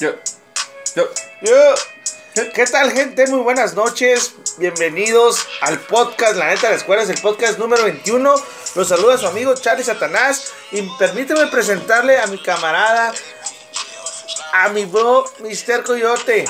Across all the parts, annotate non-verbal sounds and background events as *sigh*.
Yo. Yo. Yo. ¿Qué tal, gente? Muy buenas noches. Bienvenidos al podcast La Neta de la Escuela. Es el podcast número 21. Los saluda su amigo Charlie Satanás. Y permíteme presentarle a mi camarada, a mi bro, Mr. Coyote.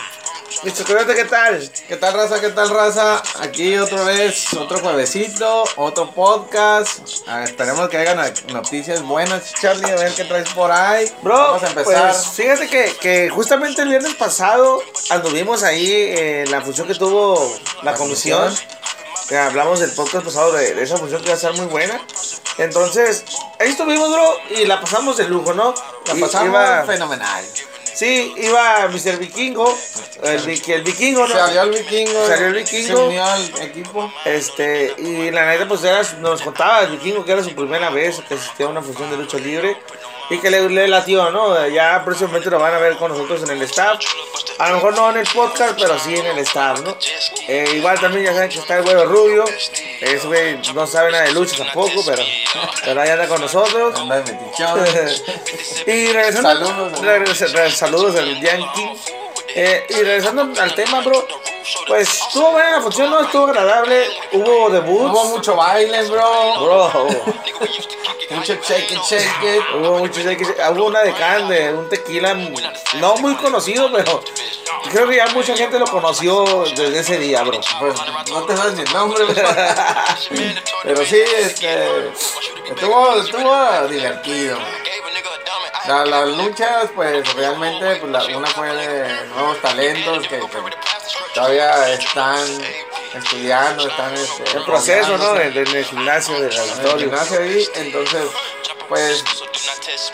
Mr. Coyote, ¿qué tal? ¿Qué tal, raza? ¿Qué tal, raza? Aquí otra vez, otro juevesito, otro podcast. Ah, esperemos que hagan noticias buenas, Charlie, a ver qué traes por ahí. Bro, Vamos a empezar. pues fíjate que, que justamente el viernes pasado anduvimos ahí en la función que tuvo la, La comisión. comisión. Que hablamos del podcast pasado de, de esa función que va a estar muy buena. Entonces, ahí estuvimos, bro, y la pasamos de lujo, ¿no? La pasamos iba- fenomenal. Sí, iba Mr. Vikingo, el, vi- el Vikingo, ¿no? Salió el vikingo. Salió el vikingo. Se unió al equipo. Este, y la neta, pues era, nos contaba el vikingo que era su primera vez que asistía a una función de lucha libre y que le, le latió, ¿no? Ya próximamente lo van a ver con nosotros en el staff. A lo mejor no en el podcast, pero sí en el staff, ¿no? Eh, igual también ya saben que está el güero rubio. Ese güey no sabe nada de lucha tampoco, pero, pero ahí anda con nosotros. *laughs* Y regresando, Saludos. regresa- re- saludos al Yankee. Eh, y regresando al tema, bro, pues estuvo buena la función, ¿no? Estuvo agradable. Hubo debuts. Hubo mucho baile, bro. Bro, *laughs* Mucho shake it, shake it. hubo muchos hay que- hubo una de can de un tequila no muy conocido, pero creo que ya mucha gente lo conoció desde ese día, bro. Pues no te sabes ni el nombre, bro. *laughs* Pero sí, este. Estuvo, estuvo divertido. La- las luchas, pues realmente, pues, la- una fue de nuevos talentos que, que todavía están estudiando, están este, El proceso, ¿no? formándose En en el gimnasio del en el auditorio. gimnasio ahí, entonces, pues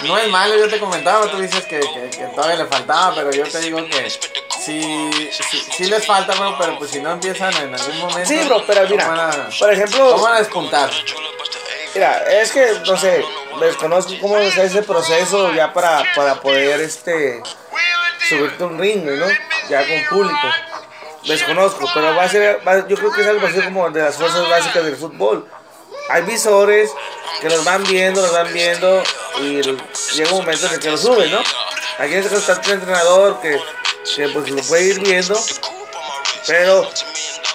no es malo, yo te comentaba, tú dices que, que- que todavía le faltaba, pero yo te digo que sí, sí, sí les falta, bro, pero pues si no empiezan en algún momento. Sí, bro, pero ¿cómo van mira, a- por ejemplo, ¿Cómo van a despuntar? Mira, es que, no sé, desconozco cómo es ese proceso ya para, para poder, este, subirte un ring, ¿no? Ya con público. Desconozco, pero va a ser, yo creo que es algo así como de las fuerzas básicas del fútbol. Hay visores que los van viendo, los van viendo y llega un momento en el que lo suben, ¿no? Aquí en este está el entrenador que, que pues lo puede ir viendo, pero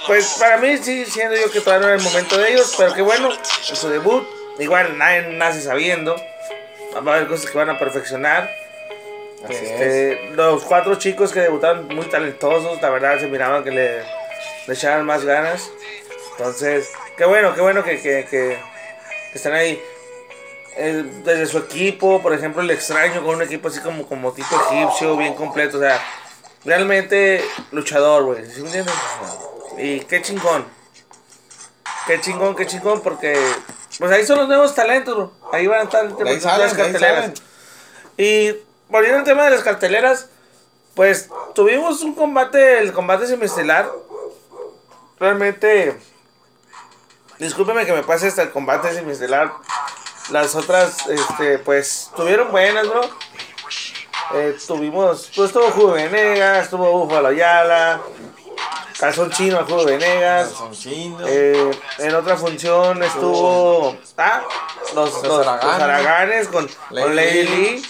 pues para mí sí, siendo yo que todavía no el momento de ellos, pero que bueno, en su debut, igual nadie nace sabiendo, va a haber cosas que van a perfeccionar. Así es. Este, los cuatro chicos que debutaron muy talentosos, la verdad se miraban que le, le echaban más ganas. Entonces, qué bueno, qué bueno que, que, que- que están ahí. Desde su equipo, por ejemplo, el extraño con un equipo así como, como tipo egipcio, bien completo, o sea, realmente luchador, güey, ¿sí me entiendes? Y qué chingón. Qué chingón, qué chingón, porque pues ahí son los nuevos talentos, bro. Ahí van a estar salen, las carteleras. Y volviendo al tema de las carteleras, pues tuvimos un combate, el combate semiestelar. Realmente, discúlpeme que me pase hasta el combate semiestelar. Las otras, este, pues, tuvieron buenas, bro. Eh, tuvimos, pues estuvo Jugo Venegas, estuvo Búfalo Ayala, Calzón Chino a Jugo Venegas. Eh, en otra función estuvo ah, los, los, los Araganes. Araganes con, Lady con Lady Lee.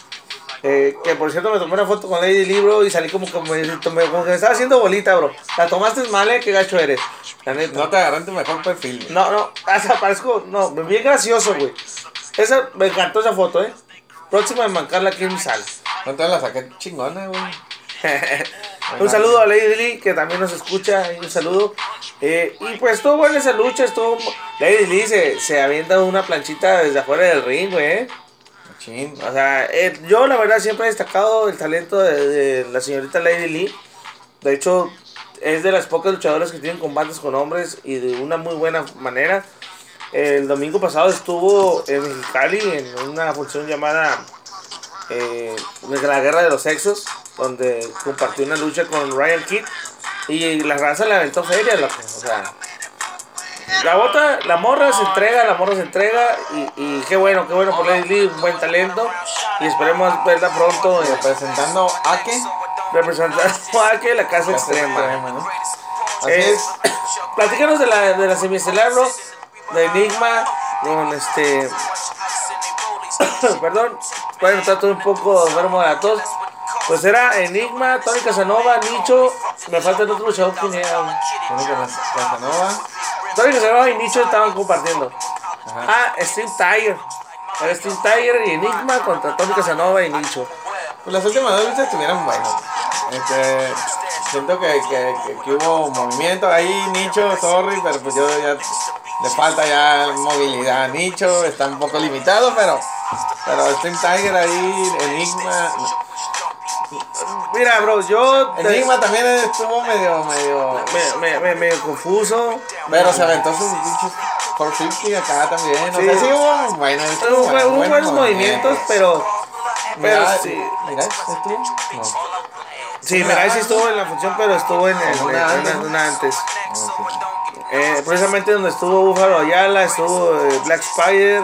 Eh, que por cierto me tomé una foto con Lady Lee, bro, y salí como, como, como que me estaba haciendo bolita, bro. La tomaste mal, eh, qué gacho eres. La neta. No te agarran tu mejor perfil. güey. No, no, hasta parezco, no, bien gracioso, güey. Esa, me encantó esa foto, eh. Próxima de mancarla aquí en mi sala. No te la saqué chingona, güey. *laughs* un saludo a Lady Lee, que también nos escucha. Un saludo. Eh, y pues estuvo buena esa lucha. Estuvo... Lady Lee se, se avienta una planchita desde afuera del ring, güey. eh. Chin. O sea, eh, yo la verdad siempre he destacado el talento de, de la señorita Lady Lee. De hecho, es de las pocas luchadoras que tienen combates con hombres y de una muy buena manera. El domingo pasado estuvo en Mexicali en una función llamada eh, La Guerra de los Sexos, donde compartió una lucha con Ryan Kidd y la raza le aventó feria, loco. O sea, la bota, la morra se entrega, la morra se entrega y, y qué bueno, qué bueno por Lady Lee, un buen talento y esperemos verla pronto Representando a qué? representando a que la casa extrema. ¿no? Así Es, es. platícanos de la, de la semiestelar, bro, de Enigma, con este, *coughs* perdón, pueden notar todo un poco enfermo de la tos, Pues era Enigma, Tony Casanova, Nicho. Me falta el otro luchador que era. Tony Casanova. Tony Casanova y Nicho estaban compartiendo. Ah, Steve Tiger. Era Steve Tiger y Enigma contra Tony Casanova y Nicho. Pues las últimas dos luchas estuvieron buenas. Este, siento que, que, que, hubo movimiento ahí, Nicho, sorry, pero pues yo ya le falta ya movilidad a Nicho, está un poco limitado, pero, pero Steve Tiger ahí, Enigma. Mira, bro, yo. Enigma también estuvo medio, medio. Me, me, medio confuso. Pero se aventó sus pinches 450 acá también. Sí, o sea, sí hubo, bueno, hubo, hubo buenos movimientos, pero. Pero Mira, sí. Mira, ¿estuvo? No. Sí, mira, sí estuvo en la función, pero estuvo en, el, Una en- antes. en una antes. Ok. Eh, precisamente donde estuvo Búfalo Ayala, estuvo eh, Black Spider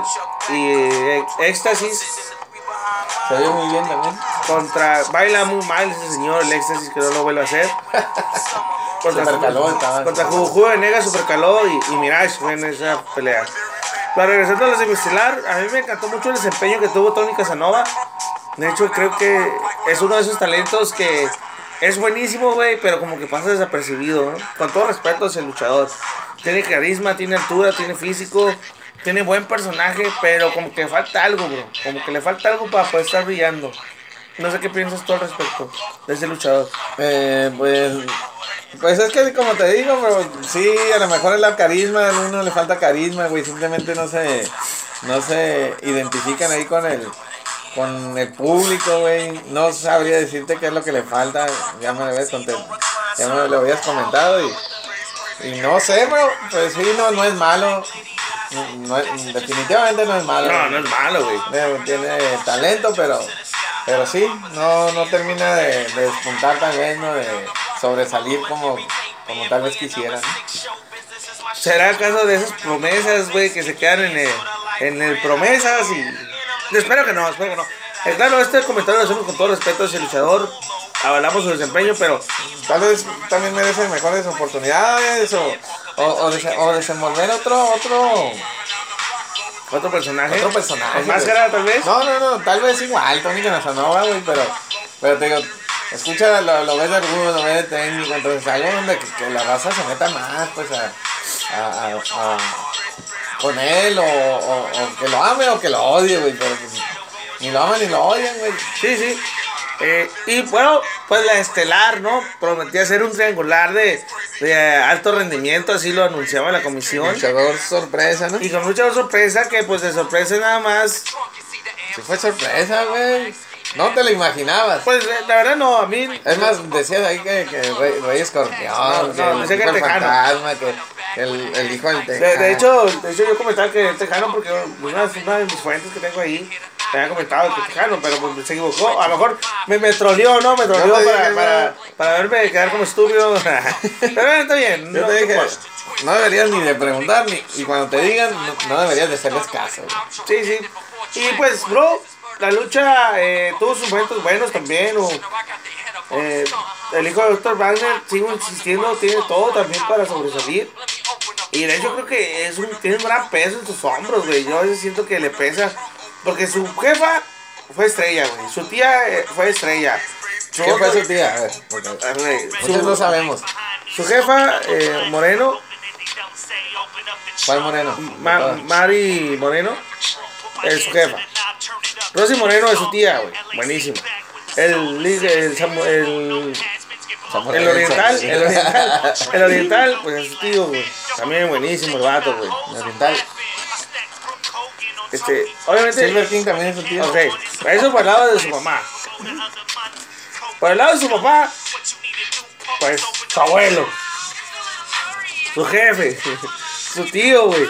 y eh, Éxtasis Se vio muy bien también. contra. Baila muy mal ese señor, el Éxtasis, que no lo vuelve a hacer. *laughs* Supercaló estaba. Contra Juju Venegas, Supercaló y, y Mirage en esa pelea. Pero regresando a la semiestelar, a mí me encantó mucho el desempeño que tuvo Tony Casanova. De hecho, creo que es uno de esos talentos que es buenísimo, güey, pero como que pasa desapercibido, ¿no? Con todo respeto hacia el luchador. Tiene carisma, tiene altura, tiene físico, tiene buen personaje, pero como que le falta algo, bro. Como que le falta algo para poder estar brillando. No sé qué piensas tú al respecto de ese luchador. Eh, pues, pues es que como te digo, pero sí, a lo mejor es la carisma, a uno le falta carisma, güey, simplemente no se, no se identifican ahí con el, con el público, güey, no sabría decirte qué es lo que le falta, ya me lo habías, ya me lo habías comentado y, y no sé, bro, pues sí, no, no es malo, no definitivamente no es malo. No, no es malo, güey. Tiene, tiene talento, pero, pero sí, no, no termina de, de despuntar tal vez, ¿no? De sobresalir como, como tal vez quisiera. ¿no? ¿Será acaso de esas promesas, güey, que se quedan en el, en el promesas y... Espero que no, espero que no. Eh, claro, este comentario lo hacemos con todo respeto hacia el luchador. Avalamos su desempeño, pero Tal vez también merece mejores oportunidades o, o, o, dese- o desenvolver otro, otro, otro personaje. otro personaje. ¿Con máscara, tal vez? No, no, no, tal vez igual, Tony Casanova, güey, pero, pero te digo, escucha, lo, lo ves de orgullo, lo ves de técnico, entonces algo donde que, que la raza se meta más, pues, a, a, a- a- con él, o, o, o que lo ame o que lo odie, güey, pero pues, ni lo aman ni lo odian, güey. Sí, sí. Eh, y bueno, pues la estelar, ¿no? Prometía ser un triangular de, de alto rendimiento, así lo anunciaba la comisión. Luchador sorpresa, ¿no? Y con mucha sorpresa, que pues de sorpresa nada más. Sí fue sorpresa, güey. No te lo imaginabas. Pues eh, la verdad no, a mí. Es más, decías ahí que, que Rey, Rey Escorpión, No, que no, el, que el Tejano. fantasma, que el, el hijo del De, tejano. de hecho, de hecho, yo comentaba que el Tejano, porque una, una de mis fuentes que tengo ahí me había comentado que el Tejano, pero pues se equivocó. A lo mejor me, me troleó, ¿no? Me troleó para, para, no. para verme quedar como estúpido. *laughs* pero bueno, está bien. Yo no- te dije, no deberías ni de preguntar, ni, y cuando te digan, no, no deberías de hacerles caso. güey. Sí, sí. Y pues, bro, la lucha eh, tuvo sus momentos buenos también. o, eh, el hijo de Dr. Wagner, sigo insistiendo, tiene todo también para sobresalir. Y de hecho creo que es un, tiene un gran peso en sus hombros, güey. Yo a veces siento que le pesa. Porque su jefa fue estrella, güey. Su tía eh, fue estrella. Su ¿Qué fue su tía? A ver, porque muchos no su, sabemos. su jefa, eh, Moreno, ¿Cuál moreno? Ma- Mari Moreno, es su jefa. Rosy Moreno es su tía, güey. Buenísimo. El, el, Samu- el, el oriental, el oriental, el oriental, pues es su tío, güey. También buenísimo el vato, güey. El oriental. Este, obviamente, Silver King también es su tío. ok, eso por el lado de su mamá. Por el lado de su papá, pues su abuelo, su jefe, *laughs* su tío, güey.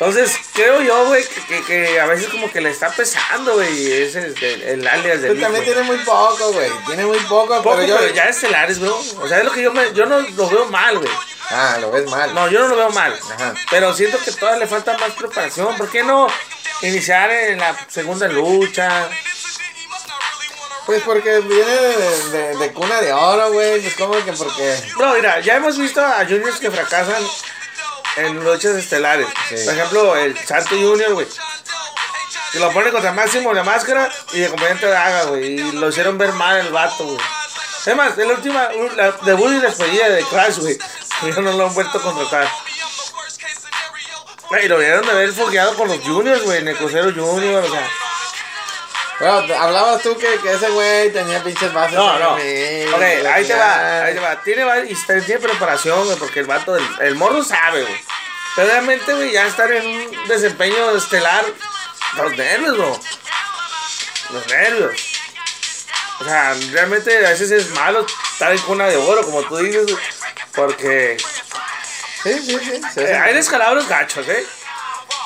Entonces, creo yo, güey, que, que, que a veces como que le está pesando, güey, ese es el, el alias de Pero también tiene muy poco, güey. Tiene muy poco, Poco, pero yo. pero ya estelares, bro. O sea, es lo que yo me, yo no lo veo mal, güey. Ah, lo ves mal. No, yo no lo veo mal. Ajá. Pero siento que todavía le falta más preparación. ¿Por qué no iniciar en la segunda lucha? Pues porque viene de, de, de cuna de oro, güey. Pues como que porque. Bro, mira, ya hemos visto a juniors que fracasan en luchas estelares. Sí. Por ejemplo, el Santo Junior, güey. Que lo pone contra Máximo la máscara y de acompañante de Haga, güey. Y lo hicieron ver mal el vato, güey. Es más, es la última, la debut y despedida de Crash, güey. Ya no lo han vuelto a contratar. Y lo vieron de haber fogueado con los juniors, güey, en el crucero junior, o sea. Bueno, hablabas tú que, que ese güey tenía pinches bases. No, no. Ok, Ok, ahí te va, ahí te va. Tiene, va- y está- tiene preparación, güey, porque el vato, del, el morro sabe, güey. Pero realmente, güey, ya estar en un desempeño estelar, los nervios, bro. Los nervios. O sea, realmente a veces es malo estar en cuna de oro, como tú dices, güey, porque Sí, sí, sí. sí, eh, hay descalabros gachos, ¿eh?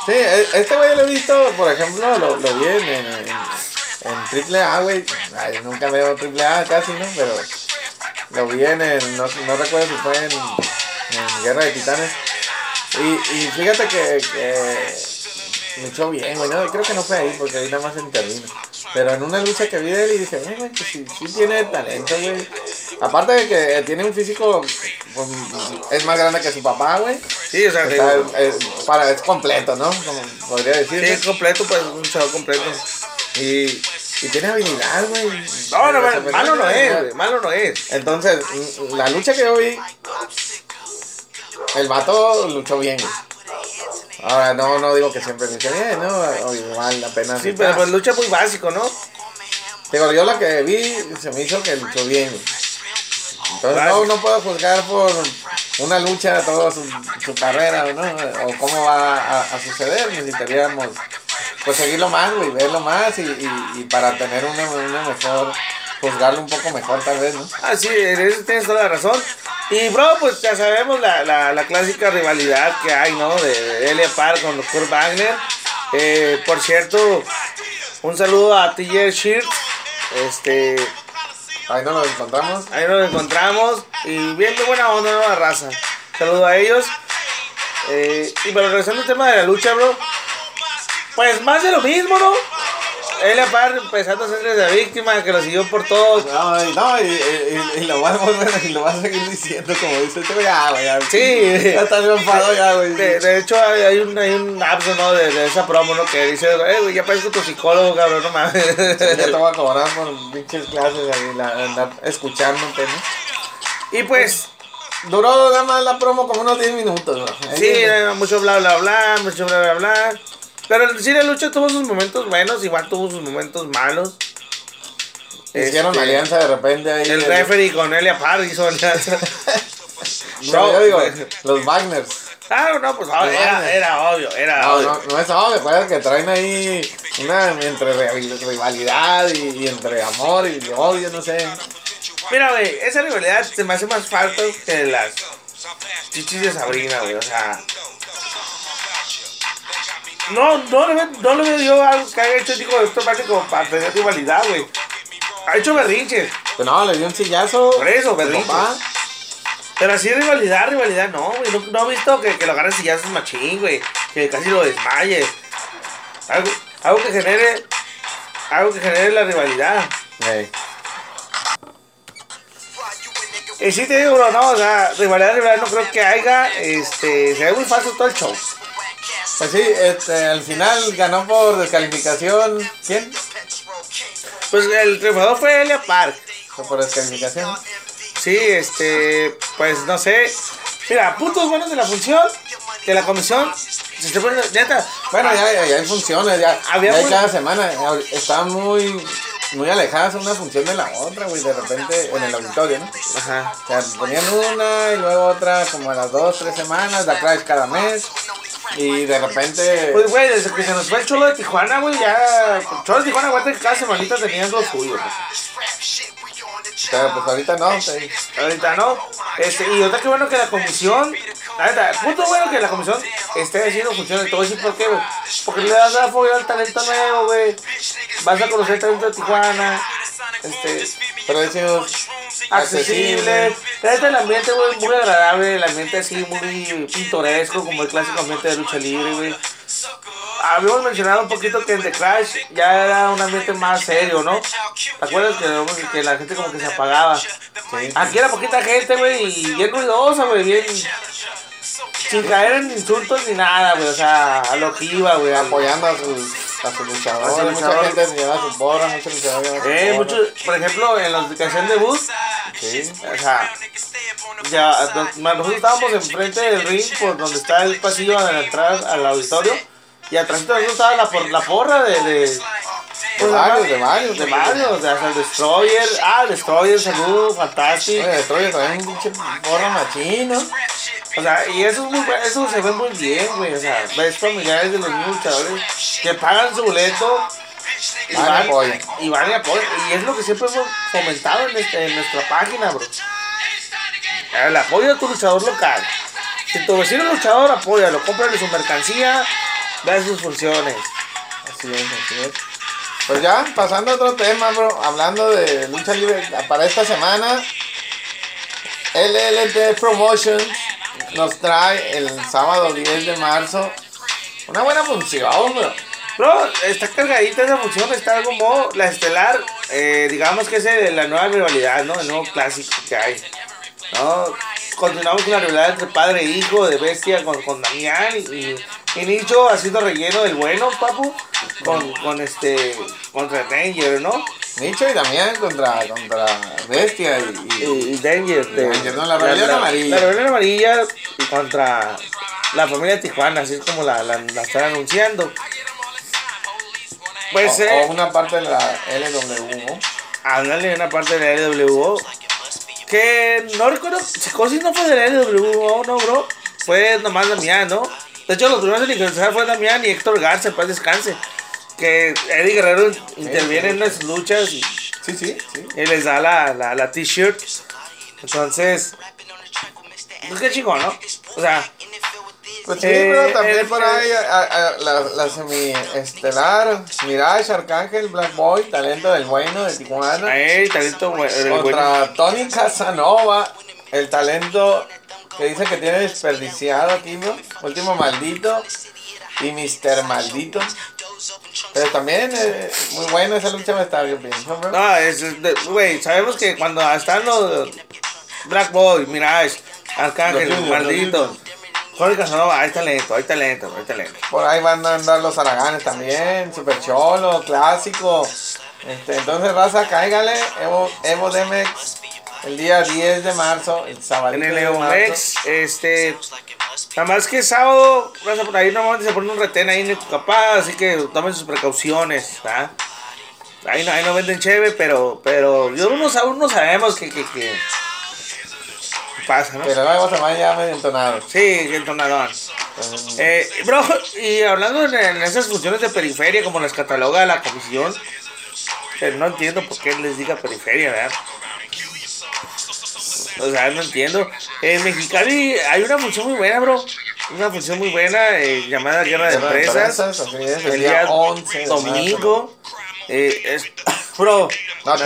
Sí, e- este güey lo he visto, por ejemplo, lo, lo vi en, en, en, Triple A, güey. Nunca veo Triple A casi, ¿no? Pero lo vi en el, no, no recuerdo si fue en, en Guerra de Titanes. Y, y fíjate que, que luchó bien, güey, no, creo que no fue ahí porque ahí nada más intervino. Pero en una lucha que vi de él y dije, "Ay, güey, que sí, sí tiene talento, güey. Aparte de que tiene un físico, pues, es más grande que su papá, güey. Sí, o sea, que, Está, es, para, es completo, ¿no? Como podría sí, decir. es completo, pues, un show completo. Y, y tiene habilidad, güey. No, no, O sea, malo no es, güey, malo no es. Entonces, la lucha que yo vi, el vato luchó bien, güey. Ahora, no, no digo que siempre luche bien, ¿no? O igual apenas. Sí, pero pues lucha muy básico, ¿no? Digo, yo la que vi se me hizo que luchó bien. Entonces, no, no puedo juzgar por una lucha toda su, su carrera, ¿no? O cómo va a, a suceder. Necesitaríamos, pues, seguirlo más, güey, verlo más y, y, y para tener una, una mejor, juzgarlo un poco mejor, tal vez, ¿no? Ah, sí, tienes toda la razón. Y, bro, pues ya sabemos la, la, la clásica rivalidad que hay, ¿no? De, de Elia Park con Kurt Wagner. Eh, por cierto, un saludo a TJ Shears. Este, Ahí no nos encontramos. ahí nos encontramos. Y bien de buena onda, nueva raza. Saludo a ellos. Eh, y pero regresando al tema de la lucha, bro. Pues más de lo mismo, ¿no? Elia Park empezando a ser la víctima, que lo siguió por todos. No, no, y, y, y lo va a volver, y lo va a seguir diciendo, como dice este güey, ya, güey. Sí. Ya está enfadado ya, güey. De, de hecho, hay, hay un, hay un lapso, ¿no? De, de esa promo, ¿no? Que dice, eh, güey, ya parezco tu psicólogo, cabrón, no mames. Ya te voy a cobrar por pinches clases ahí, la, andar escuchándote, ¿no? y pues, Duró nada más la promo como unos 10 minutos, ¿no? sí, eh, mucho bla, bla, bla, mucho bla, bla, bla. Pero sí, la lucha tuvo sus momentos buenos, igual tuvo sus momentos malos. Hicieron Este, alianza de repente ahí. El referee con Elia Park hizo alianza. *laughs* No, yo digo, los Wagners. Ah, no, pues no, era, era obvio, era No, obvio. no, no es obvio, pues que traen ahí una entre rival- rivalidad y, y entre amor y odio, no sé. Mira, güey, esa rivalidad se me hace más falta que las chichis de Sabrina, güey. O sea, no, no le, ve- no le veo yo algo que haya hecho el hijo de esto parte como para tener rivalidad, güey. Ha hecho berrinches, Pues no, le dio un sillazo. por eso, berrinches. papá. Pero así rivalidad, rivalidad, no, güey. No, no he visto que, que lo agarre sillazos machín, güey. Que casi lo desmaye. Algo, algo que genere. Algo que genere la rivalidad. Ey. Y sí te digo, bro, no, o sea, rivalidad, rivalidad no creo que haya. Este, se ve muy falso todo el show. Pues sí, este, al final ganó por descalificación. ¿Quién? Pues el triunfador fue Elia Park. Fue por descalificación. Sí, este, pues no sé. Mira, puntos buenos de la función, de la comisión. Se neta, Bueno, ya, ya, ya hay funciones, ya, Había ya hay cada semana. Están muy, muy alejadas una función de la otra, güey, de repente en el auditorio, ¿no? Ajá. O sea, ponían una y luego otra como a las dos, tres semanas, la Crash cada mes. Y de repente. Pues, güey, desde que se nos fue el Cholo de Tijuana, güey, ya. Cholo de Tijuana, güey, cada semanita tenían lo suyo, güey. pero pues ahorita no. sí. Ahorita no. Este, y otra que bueno que la comisión. La neta, punto bueno que la comisión esté haciendo funciones. A decir por qué, güey. Porque le das a apoyo al talento nuevo, güey. Vas a conocer el talento de Tijuana. Este, Precios accesible. Neta, el ambiente, güey, muy agradable. El ambiente así, muy pintoresco, como el clásico ambiente de lucha libre, güey. Habíamos mencionado un poquito que en The Crash ya era un ambiente más serio, ¿no? ¿Te acuerdas que, que la gente como que se apagaba? Aquí era poquita gente, güey, y bien ruidosa, güey, bien... Sin caer en insultos ni nada, güey, o sea, a lo que iba, güey. apoyando a sus. Su luchador. Su Mucha luchador. gente se lleva su porra, muchos luchadores llevan su Eh, porra. muchos, por ejemplo, en los que hacían debut, Sí. o sea, ya, nos- nosotros estábamos enfrente del ring, por donde está el pasillo a la entrada al auditorio, y atrás de nosotros estaba la, por- la porra de, de, pues, varios, además, de varios, de de varios, o sea, hasta el Destroyer, ah, el Destroyer, salud, fantástico. Oye, Destroyer también un pinche porra machino. O sea, y eso, es muy, eso se ve muy bien, güey. O sea, ves familiares de los mismos luchadores que pagan su boleto y Van y van, apoyan. y van y apoyan. Y es lo que siempre hemos fomentado en, este- en nuestra página, bro. El apoyo a tu luchador local. Si tu vecino es luchador, apóyalo, cómprale su mercancía, ve sus funciones. Así es, así es. Pues ya, pasando a otro tema, bro. Hablando de lucha libre para esta semana. LLT Promotions nos trae el sábado 10 de marzo una buena función, bro. Bro, está cargadita esa función, está modo, la estelar, eh, digamos que es el- la nueva rivalidad, ¿no? El nuevo clásico que hay. ¿no? Continuamos con la rivalidad entre padre e hijo de Bestia con, con Damián y, y Nicho haciendo relleno del bueno, papu, con, con este, contra Danger, ¿no? Nicho y Damián contra, contra Bestia y, Y, y- Danger, de, Danger, no, la rebelión amarilla. La rebelión amarilla contra la familia Tijuana, así es como la, la, la están anunciando. Pues, o, eh, o una parte de la LW. ¿no? Ándale, una parte de la LWO. Que no recuerdo, Psicosis no fue de la LWO, no, bro. Fue nomás Damián, ¿no? De hecho, los primeros en ingresar fue Damián y Héctor Garza, paz descanse. Que Eddie Guerrero interviene en unas luchas y, Sí, sí, sí. y les da la, la, la t-shirt. Entonces, pues qué chingón, ¿no? O sea, Pues sí, Eh, pero también el- por ahí a- a- la, la semi-estelar, Mirage, Arcángel, Black Boy, talento del bueno de Tijuana. ahí, talento bueno. Contra Tony Casanova, el talento que dice que tiene desperdiciado aquí, ¿no? Último maldito y Mr. Maldito. Pero también eh, muy buena esa lucha me está bien, pienso, bro. No, es, es de- güey, sabemos que cuando están los Black Boy, Mirage, Arcángel, Los Maldito, los Jorge Casanova, hay talento, hay talento, hay talento. Por ahí van a andar los Araganes también, Super Cholo, clásico. Este, entonces, raza, cáigale, Evo, Evo Demex, el día 10 de marzo, el sábado. En el Neomex, este, nada más que sábado, por ahí normalmente se pone un retén ahí en el capaz, así que tomen sus precauciones, ¿verdad? Ahí no, ahí no venden cheve, pero, pero yo sab- uno sabemos que, que, que pasa, ¿no? Pero se van ya medio entonados. Sí, entonadón. Eh, bro, y hablando en, en esas funciones de periferia, como las cataloga la comisión, eh, no entiendo por qué les diga periferia, ¿verdad? O sea, no entiendo. En Mexicali hay una función muy buena, bro. Una función muy buena eh, llamada Guerra de Empresas. El día día 11 de domingo. Eh, es- *coughs* bro, No, te,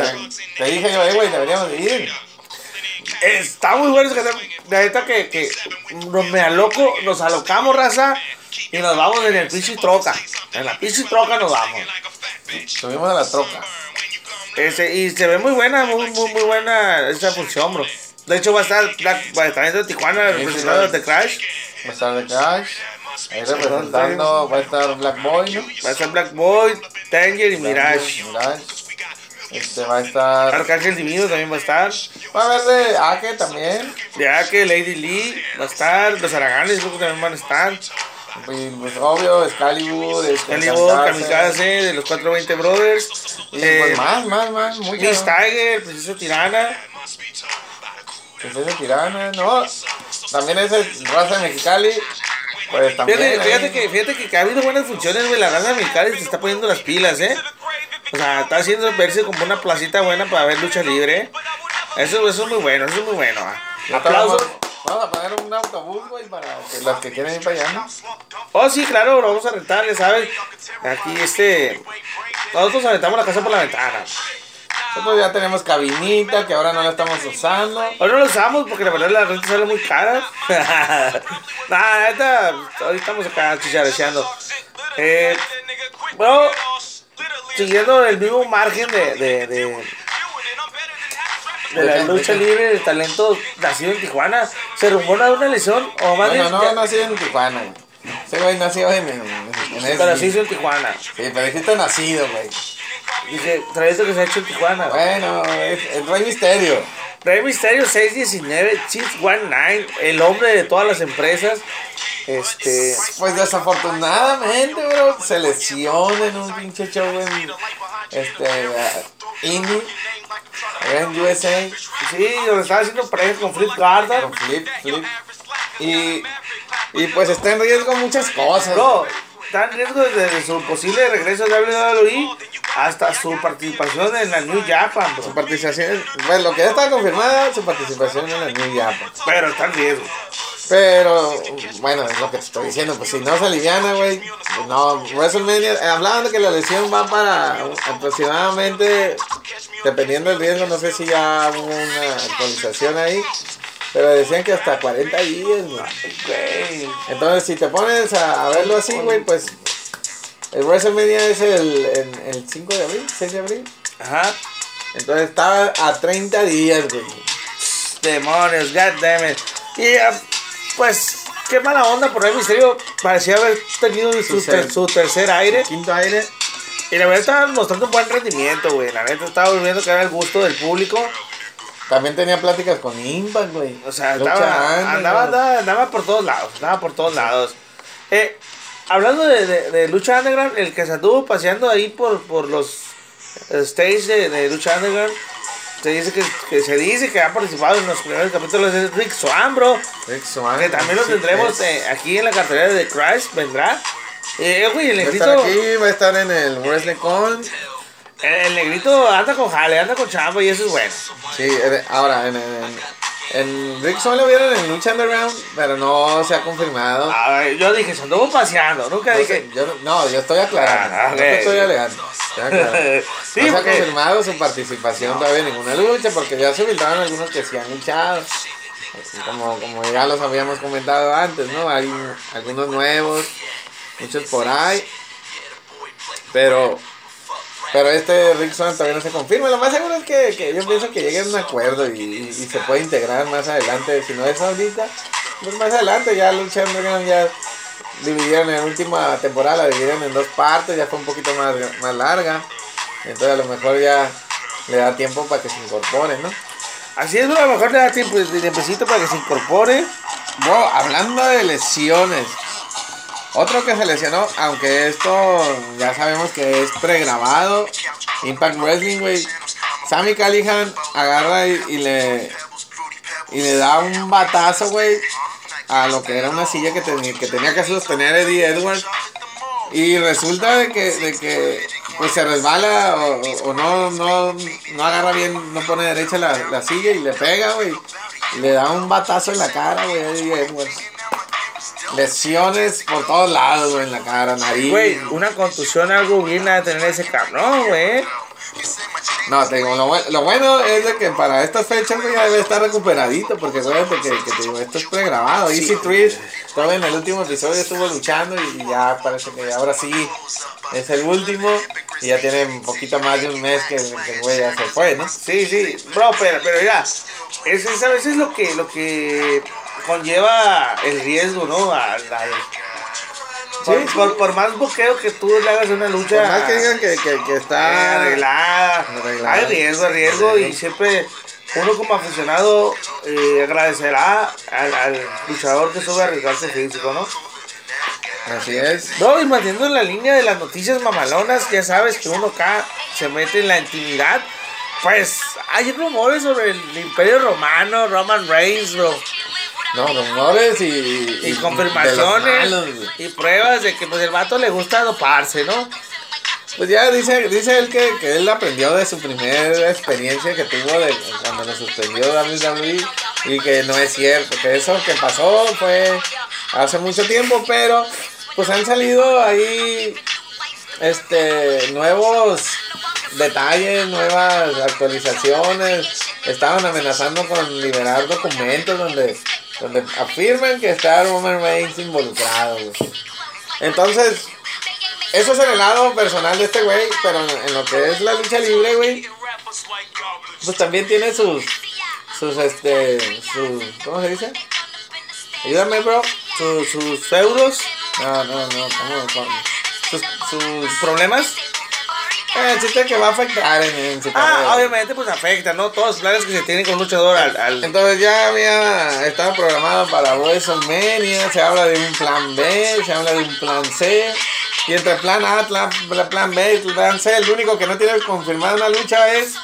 te dije yo, eh, güey, deberíamos de ir. Está muy bueno. La neta que, que nos me aloco, nos alocamos, raza, y nos vamos en el pinche troca. En la pinche troca nos vamos. Subimos a la troca. Ese, y se ve muy buena, muy, muy, muy buena esta función, bro. De hecho, va a estar Black, va a estar de Tijuana, representando de Crash. Va a estar de Crash. Ahí representando, va a estar Black Boy, ¿no? Va a estar Black Boy, Tanger y Mirage. Mirage. Este va a estar. Arcángel Divino también va a estar. Va a haber de Ake también. Ya que Lady Lee va a estar. Los Araganes creo que también van a estar. Y pues obvio, Excalibur, este, Calibur, Kamikaze. De los 420 Brothers. Y Eh, pues más, más, más. Muchas. Miss Tiger, Princesa Tirana. Princesa Tirana, no. También es el raza de Mexicali. Pues también. Fíjate, fíjate que, fíjate que, que ha habido buenas funciones, güey. La raza mexicana se está poniendo las pilas, ¿eh? O sea, está haciendo verse como una placita buena para ver lucha libre. Eso, eso es muy bueno, eso es muy bueno. ah. Aplausos. Vamos, a poner un autobús, güey, para que los que quieren ir para allá, ¿no? Oh, sí, claro, lo vamos a rentar, ¿sabes? Aquí, este. Nosotros aventamos la casa por la ventana. Nosotros ya tenemos cabinita que ahora no la estamos usando. Hoy no lo usamos porque la verdad *laughs* la renta sale muy cara. Nah, neta, ahorita estamos acá chichareceando. Eh, bueno, siguiendo el mismo margen de, de, de, de la lucha libre, el talento nacido en Tijuana, se rumora de una lesión o más bien. no ya- nació en Tijuana, güey. Ese güey nació en, en, En Pero SG. sí en Tijuana. Sí, pero dijiste nacido, güey. Dije, traes lo que se ha hecho en Tijuana. Bueno, es el Rey Misterio. Rey Misterio 619, Chief 19, el hombre de todas las empresas. Este. Pues desafortunadamente, bro, se lesiona en un pinche show en este uh, indie, en USA, Sí, lo estaba haciendo pareja con Flip Gardner. con Flip, Flip. Y, y pues está en riesgo muchas cosas. Bro, está en riesgo desde su posible regreso a WWE hasta su participación en la New Japan, Su participación, pues lo que ya está confirmada, su participación en la New Japan. Pero está en riesgo. Pero, bueno, es lo que te estoy diciendo, pues si no se aliviana, güey, pues no, WrestleMania, eh, hablaban de que la lesión va para aproximadamente, dependiendo del riesgo, no sé si ya hubo una actualización ahí, pero decían que hasta 40 días, güey. Entonces, si te pones a, a verlo así, güey, pues el WrestleMania es el, en- el 5 de abril, 6 de abril. Ajá. Entonces estaba a 30 días, güey. Demonios, goddammit. Y ah, pues, qué mala onda por Rey Misterio. Parecía haber tenido su, Su ter- ser- su tercer aire. Quinto aire. Y la verdad estaba mostrando un buen rendimiento, güey. La neta estaba volviendo a quedar al gusto del público. También tenía pláticas con Impact, güey. O sea, Underground. andaba, andaba, andaba por todos lados. Andaba por todos lados. Eh, hablando de, de, de Lucha Underground, el que se anduvo paseando ahí por, por los stage de, de Lucha Underground. Se dice que, que se dice que ha participado en los primeros capítulos de Rick Swan, bro. Rick Swan, Que también lo sí, tendremos es. eh, aquí en la cartelera de Christ, vendrá. Eh, güey, el Va a estar aquí, va a estar en el WrestleCon. El, el negrito anda con jale, anda con chamba y eso es bueno. Sí, ahora en, en, en Rick lo vieron en Lucha Underground, pero no se ha confirmado. A ver, yo dije, se anduvo paseando, nunca No, dije. sé, yo, no, yo estoy aclarando. Ah, no ok. te estoy alegando. estoy aclarando. *laughs* Sí, no se ha confirmado su participación todavía en ninguna lucha, porque ya se filtraron algunos que sí han luchado. Como, como ya los habíamos comentado antes, ¿no? Hay algunos nuevos, muchos por ahí. Pero, pero este Rick Swan todavía no se confirma. Lo más seguro es que, que yo pienso que llegue a un acuerdo y, y- y se puede integrar más adelante. Si no es ahorita, pues más adelante ya Lucha Underground ya dividieron en la última temporada, la dividieron en dos partes, ya fue un poquito más, más larga. Entonces a lo mejor ya le da tiempo para que se incorpore, ¿no? Así es, a lo mejor le da tiempo, de tiempecito para que se incorpore. Bro, hablando de lesiones, otro que se lesionó, aunque esto ya sabemos que es pregrabado, Impact Wrestling, güey. Sammy Callihan agarra y, le y le da un batazo, güey, a lo que era una silla que, tenía que tenía que sostener Eddie Edwards. Y resulta de que, de que pues se resbala o, no, no, no agarra bien, no pone derecha la, la silla y le pega, güey. Le da un batazo en la cara, güey, Eddie Edwards. Lesiones por todos lados, güey, en la cara, nariz. Güey, una contusión, algo bien a tener ese cabrón, güey. No, te digo, lo, lo bueno es de que para estas fechas ya debe estar recuperadito, porque acuérdate que, que te digo, esto es pregrabado. Easy Trish, todavía en el último episodio estuvo luchando y, ya parece que ahora sí es el último. Y ya tiene un poquito más de un mes que, el güey ya se fue, ¿no? Sí, sí, bro, pero, pero mira, es, es a veces lo que, lo que conlleva el riesgo, ¿no? Al, al- por, Sí, sí. por- por más boqueo que tú le hagas a una lucha Por más que digan que, que, que está... arreglada, arreglada. hay riesgo, riesgo y siempre uno como aficionado eh, agradecerá al, al luchador que sube a arriesgar su físico, ¿no? Así es. No, y manteniendo en la línea de las noticias mamalonas, ya sabes que uno acá se mete en la intimidad. Pues hay rumores sobre el Imperio Romano, Roman Reigns, bro. No, rumores y... Y confirmaciones y pruebas de que pues el vato le gusta doparse, ¿no? Pues ya dice, dice él que, que él aprendió de su primera experiencia que tuvo de cuando lo suspendió WWE y que no es cierto, que eso que pasó fue hace mucho tiempo, pero pues han salido ahí este nuevos detalles, nuevas actualizaciones, estaban amenazando con liberar documentos donde, donde afirman que está Roman Reigns involucrado. Entonces, eso es en el lado personal de este güey, pero en, lo que es la lucha libre, güey, pues también tiene sus, sus, este, sus, ¿cómo se dice? Ayúdame, bro. Sus, sus feudos. No, no, no, ¿cómo, cómo? sus, sus problemas. El chiste es que va a afectar en, en su Ah, obviamente pues afecta, ¿no? Todos los planes que se tienen con un luchador al... al- Entonces ya había estaba programado para WrestleMania, se habla de un plan B, se habla de un plan C, y entre plan A, plan, plan B y plan C, el único que no tiene confirmada una lucha es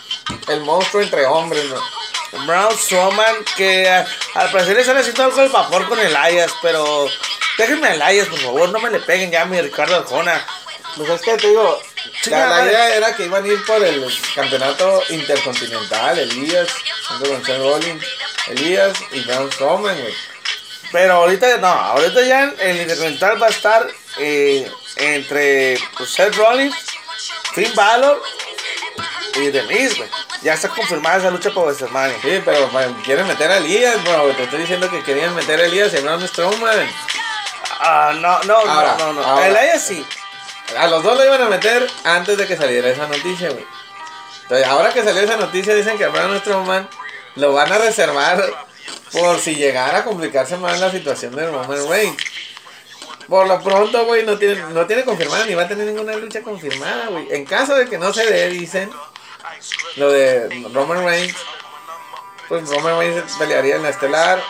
el monstruo entre hombres, ¿no? Braun Strowman, que a- al parecer le están haciendo algo al vapor con Elias, pero déjenme a Elias, por favor, no me le peguen ya a mi Ricardo Arjona. Pues es que te digo, la, idea era que iban a ir por el campeonato intercontinental, Elías, junto con Seth Rollins, Elías y Braun Strowman, güey. Pero ahorita no, ahorita ya el Intercontinental va a estar eh, entre pues, Seth Rollins, Finn Balor y The Miz, güey. Ya está confirmada esa lucha por WrestleMania. Sí, pero bueno, quieren meter a Elías, bro. Te estoy diciendo que querían meter a Elías y a Braun Strowman. Ah, no, no, Ahora, no, no, no. ahora. Elias sí. A los dos lo iban a meter antes de que saliera esa noticia, güey. Entonces, ahora que salió esa noticia, dicen que Braun Strowman lo van a reservar por si llegara a complicarse más la situación de Roman Reigns. Por lo pronto, güey, no tiene, no tiene confirmada ni va a tener ninguna lucha confirmada, güey. En caso de que no se dé, dicen, lo de Roman Reigns, pues Roman Reigns pelearía en la estelar,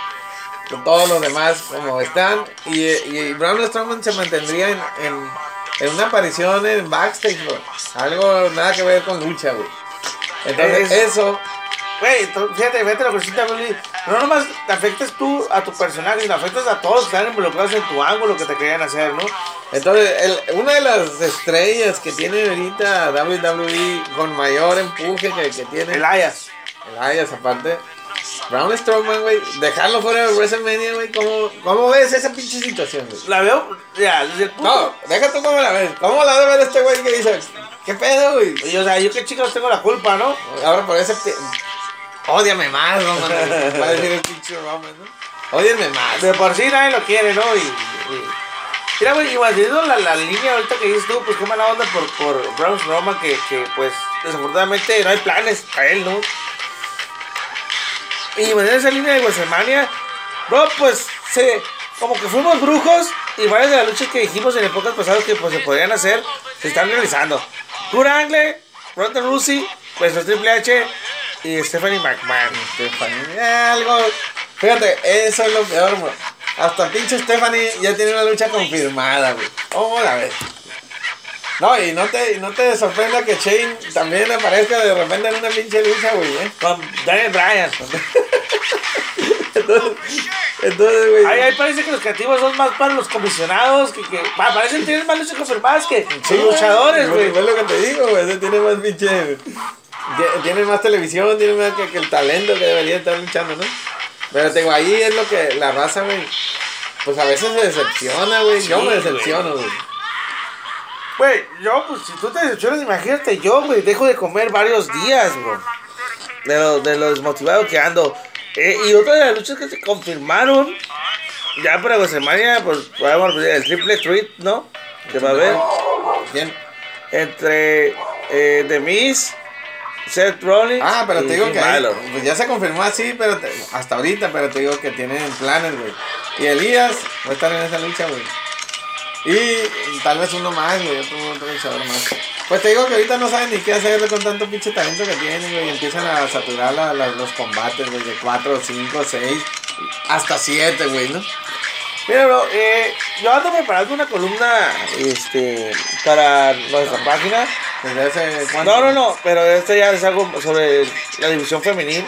con todos los demás como están, y, y Braun Strowman se mantendría en, en, en una aparición en backstage, bro. Algo nada que ver con lucha, güey. Entonces, Es- eso, Güey, fíjate, fíjate que sienta, Willy. No nomás te afectas tú a tu personaje, sino afectas a todos que están involucrados en tu ángulo que te querían hacer, ¿no? Entonces, el- una de las estrellas que tiene ahorita WWE con mayor empuje que, que tiene Elias. Elias, aparte, Braun Strowman, güey, dejarlo fuera de WrestleMania, güey, ¿cómo, ¿cómo ves esa pinche situación, güey? La veo, ya, desde el punto. No, deja tú cómo la ves. ¿Cómo la debe ver este güey que dice, qué pedo, güey? Y, o sea, yo qué chicos tengo la culpa, ¿no? Ahora por ese. Ódiame más, Roman. *laughs* Va a decir el pinche Roman, ¿no? Ódiame más. De por sí nadie lo quiere, ¿no? Y, y- mira, güey, igual viendo la, la línea ahorita que dices tú, pues qué mala onda por, por Braun Strowman, que, que pues desafortunadamente no hay planes para él, ¿no? Y en esa línea de WrestleMania, bro, pues se, como que fuimos brujos y varias de las luchas que dijimos en épocas pasadas que pues se podrían hacer, se están realizando. Kurt Angle, Ronda Rousey, pues el Triple H y Stephanie McMahon. Stephanie, algo. Fíjate, eso es lo peor, bro. Hasta pinche Stephanie ya tiene una lucha confirmada, güey. ¿Cómo la ves? No, y no te, no te sorprenda que Shane también aparezca de repente en una pinche lucha, güey, ¿eh? Con Daniel Bryan. Entonces, entonces, güey. Ahí, ahí parece que los creativos son más para los comisionados, que, que pa- parecen tener más luchas confirmadas que Sí, luchadores, güey. Es lo que te digo, güey. Tiene más pinche. tie- Tiene más televisión, tiene más que, que el talento que debería estar luchando, ¿no? Pero te digo, ahí es lo que la raza, güey. Pues a veces se decepciona, güey. Yo me decepciono, güey. Güey, yo, pues si tú te decepcionas, imagínate yo, güey, dejo de comer varios días, bro. De lo, de lo desmotivado que ando. Eh, y otra de las luchas que se confirmaron, ya para WrestleMania, pues podemos el triple threat, ¿no? Que va a haber ¿Quién? entre eh, The Miz, Seth Rollins. Ah, pero y te digo que ahí, pues ya se confirmó así, pero te- hasta ahorita, pero te digo que tienen planes, güey. Y Elías va a estar en esa lucha, güey. Y tal vez uno más, güey, otro, otro luchador más. Pues te digo que ahorita no saben ni qué hacer con tanto pinche talento que tienen, güey. y Empiezan a saturar la- la- los combates, güey, de 4, 5, 6, hasta 7, güey, ¿no? Mira, bro, eh, yo ando preparando una columna este, para nuestra página. Desde hace cuánto. No, no, no, pero esto ya es algo sobre la división femenil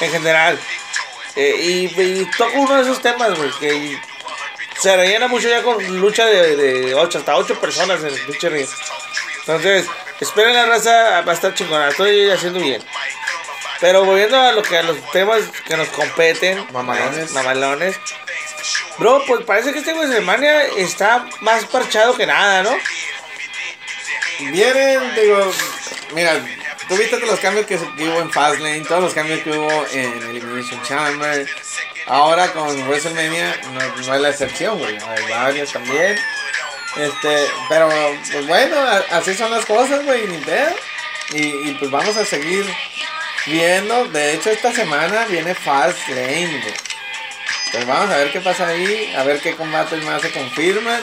en general. Eh, y, y toco uno de esos temas, güey, que se rellena mucho ya con lucha de, de 8, hasta 8 personas en el pinche ring. Entonces, esperen la raza, va a estar chingona, estoy haciendo bien. Pero volviendo a lo que a los temas que nos competen, Mamalones. mamalones. Bro, pues parece que este WrestleMania está más parchado que nada, ¿no? Vienen, digo, mira, tú viste todos los cambios que, que hubo en Fastlane, todos los cambios que hubo en Elimination Chamber. Ahora con WrestleMania no, no es la excepción, güey. Hay varios también. Este, pero pues bueno, así son las cosas, güey, ni. Y, y pues vamos a seguir viendo. De hecho, esta semana viene Fastlane, güey. Pues vamos a ver qué pasa ahí, a ver qué combates más se confirman.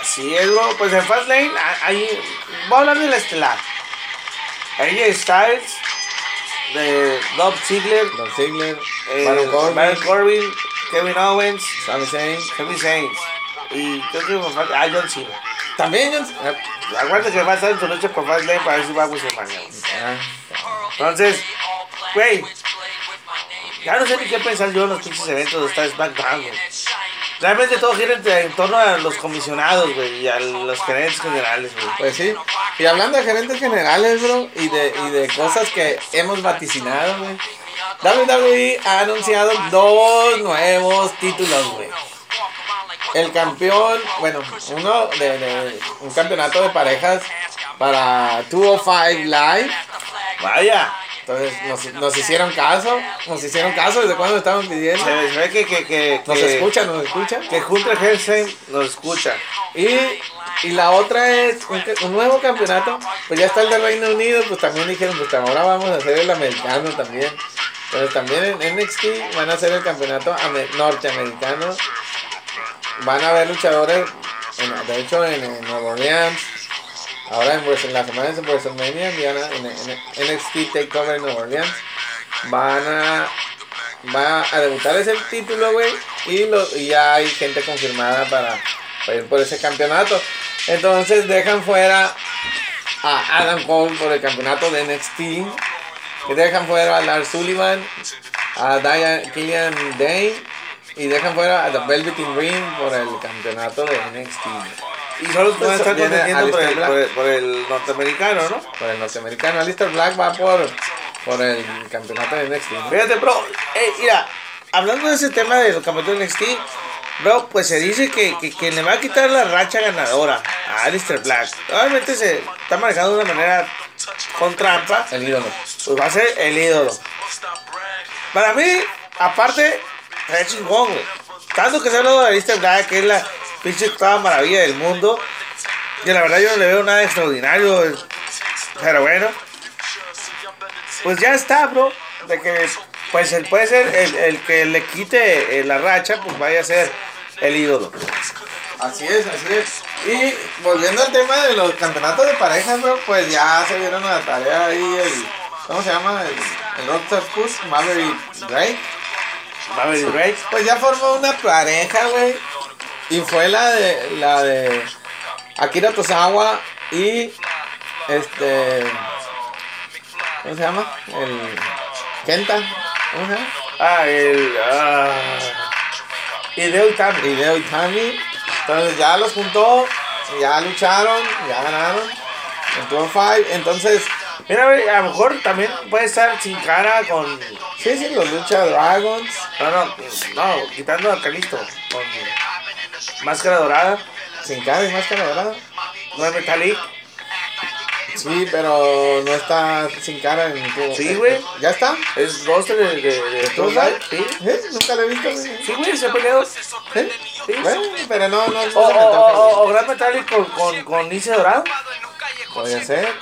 Así es, bro. Pues en Fastlane, ahí. Voy a hablar de la estelar. AJ Styles, de Bob Ziggler, Don Ziggler, eh, Baron Corbin, Baron Corbin, Kevin Owens, Sami Zayn. Kevin Saints. Y creo que me falta. Ah, John Cena. También John Cena. Aguanta que va a estar en su noche por Fastlane para ver si va a WrestleMania. Entonces, güey, ya no sé ni qué pensar yo en los pinches eventos de Star SmackDown, güey. Realmente todo gira en, torno a los comisionados, güey, y a los gerentes generales, güey. Pues sí. Y hablando de gerentes generales, bro, y de, y de cosas que hemos vaticinado, güey. WWE ha anunciado dos nuevos títulos, güey. El campeón, bueno, uno de, de un campeonato de parejas para 205 Live. Vaya, Entonces nos, nos hicieron caso, nos hicieron caso desde cuando estaban pidiendo. se ve que, que, que, Nos que- escuchan, nos escuchan. Que Hunter Helsen nos escucha. Y, y la otra es un, un nuevo campeonato. Pues ya está el del Reino Unido, pues también dijeron, pues ahora vamos a hacer el americano también. Entonces también en NXT van a hacer el campeonato ame- norteamericano. Van a haber luchadores, en- de hecho en, en Nueva Orleans. Ahora en, en la semana de WrestleMania, en, en NXT Takeover en Nueva Orleans. Van a va a debutar ese título, güey. Y, lo, y ya hay gente confirmada para, para ir por ese campeonato. Entonces dejan fuera a Adam Cole por el campeonato de NXT. Y dejan fuera a Lars Sullivan, a Diane Killian Dane. Y dejan fuera a The Velveteen Ring por el campeonato de NXT. Y solo pueden estar compitiendo por el, Aleister por, el, por el norteamericano, ¿no? Por el norteamericano. Alistair Black va por, por el campeonato de NXT. ¿no? Fíjate, bro. Eh, mira, hablando de ese tema del campeonato de NXT, bro, pues se dice que, que, que le va a quitar la racha ganadora a Alistair Black. Obviamente se está manejando de una manera con trampa, El ídolo. pues va a ser el ídolo. Para mí, aparte, es chingón, güey. Tanto que se ha hablado de Alistair Black, que es la pinche octava maravilla del mundo. Que la verdad yo no le veo nada extraordinario. Pero bueno. Pues ya está, bro. De que, pues él puede ser el, el que le quite eh, la racha, pues vaya a ser el ídolo. Así es, así es. Y volviendo al tema de los campeonatos de parejas, bro, pues ya se dieron a la tarea ahí el. ¿Cómo se llama? El, el Rockstar Maverick Drake. Maverick Drake. Pues ya formó una pareja, güey. Y fue la de. La de. Akira Tozawa y. Este. ¿Cómo se llama? El. Kenta. ¿Cómo se llama? Ah, el. Ah, Hideo Itami. Hideo Itami. Entonces ya los juntó, ya lucharon, ya ganaron. En 205. Entonces, Mira, a lo mejor también puede estar sin cara con. sí, sí, los lucha Dragons. No, no, no, quitando a Calisto. Con máscara dorada. Sin cara y máscara dorada. No es Metallic. Sí, pero no está sin cara en tu. Sí, güey. ¿Ya está? Es roster de, de, de ¿Tú Tour sabes? Live, Sí. ¿Eh? Nunca lo he visto. güey. Sí, güey, se ha peleado. ¿Sí? Sí. Bueno, pero no, no, O, o, o, o Gran Metallic con, con, con Lince Dorado. Podría ser.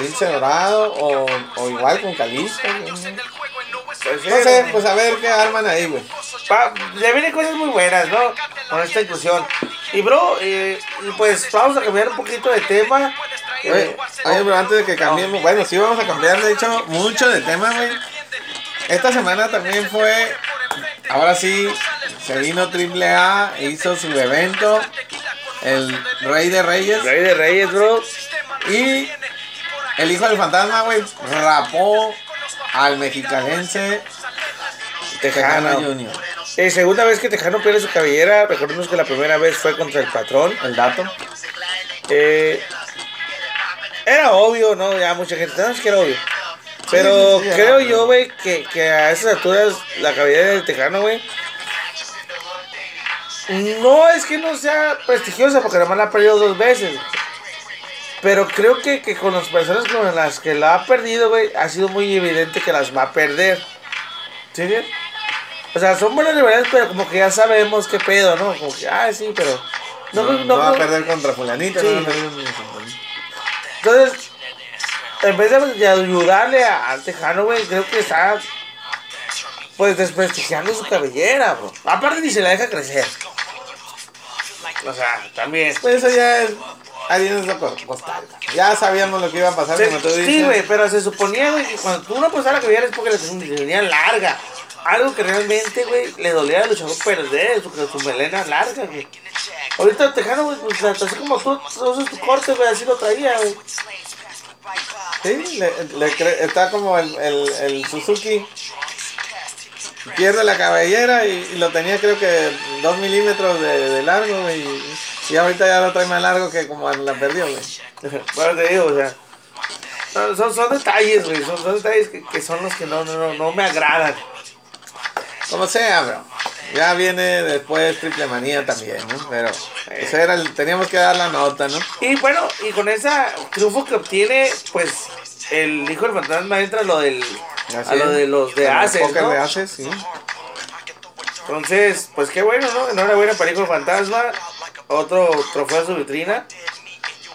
Lince Dorado o, o igual con Calisto. Pues, No sé, pues a ver qué arman ahí, güey. Ya vienen cosas muy buenas, ¿no? Con esta inclusión. Y bro, eh, pues vamos a cambiar un poquito de tema. Oye, oye, pero antes de que cambiemos, bueno, sí vamos a cambiar, de hecho, mucho de tema, güey. Esta semana también fue, ahora sí, se vino Triple A, hizo su evento, el Rey de Reyes, Rey de Reyes, bro. y el hijo del fantasma, güey, rapó al mexicanense Tejano Tejano. Junior. Eh, segunda vez que Tejano pierde su cabellera. Recordemos que la primera vez fue contra el patrón. El dato. Eh, era obvio, ¿no? Ya mucha gente, no, es que era obvio. Pero Sí, sí, sí, creo era. yo, güey, que, que a esas alturas la cabellera del Tejano, güey, no es que no sea prestigiosa, porque además la ha perdido dos veces. Pero creo que, que con las personas con las que la ha perdido, güey, ha sido muy evidente que las va a perder. ¿Sí? bien? O sea, son buenas rivalidades, pero como que ya sabemos qué pedo, ¿no? Como que, ah, sí, pero... No, No, no, no, va a perder contra fulanito. Sí. Entonces, en vez de, ayudarle a- al Tejano, güey, creo que está pues desprestigiando su cabellera, bro. Aparte ni se la deja crecer. O sea, también. Pues eso ya es harina costal. Ya sabíamos lo que iba a pasar, como tú dices. Sí, güey, pero se suponía, güey, que cuando tú una persona que es porque le tenía larga. Algo que realmente, güey, le dolía al luchador perder, su, su melena larga, güey. Ahorita el Tejano, güey, pues así como tú usas tu corte, güey, así lo traía, güey. Sí, le, le está como el, el, el Suzuki pierde la cabellera y, lo tenía creo que dos milímetros de, largo y, y, ahorita ya lo trae más largo que como la perdió, güey. *laughs* bueno, te digo, o sea, son, son detalles, güey, son, son, detalles que, que, son los que no, no, no me agradan. Como sea, bro. Ya viene después Triple Manía también, ¿no? Pero eso era teníamos que dar la nota, ¿no? Y bueno, y con ese triunfo que obtiene, pues el hijo del fantasma entra a lo del a lo de los de Aces, ¿no? de Aces, sí. Entonces, pues qué bueno, ¿no? Enhorabuena para el hijo del fantasma. Otro trofeo a su vitrina.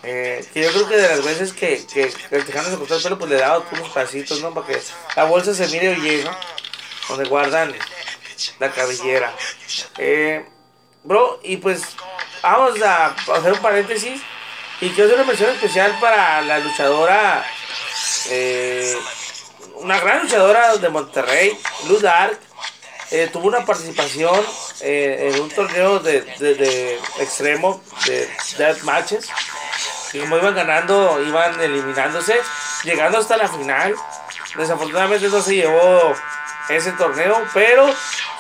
Eh, que yo creo que de las veces que, que el tejano se cortó el pelo, pues le daba unos pasitos, ¿no? Para que la bolsa se mire bien, ¿no? Donde guardan la cabellera. Eh, bro, y pues vamos a hacer un paréntesis. Y quiero hacer una mención especial para la luchadora, eh, una gran luchadora de Monterrey, Luz Dark. Eh, tuvo una participación en un torneo de, de, extremo, de death matches. Y como iban ganando, iban eliminándose, llegando hasta la final. Desafortunadamente no se llevó ese torneo, pero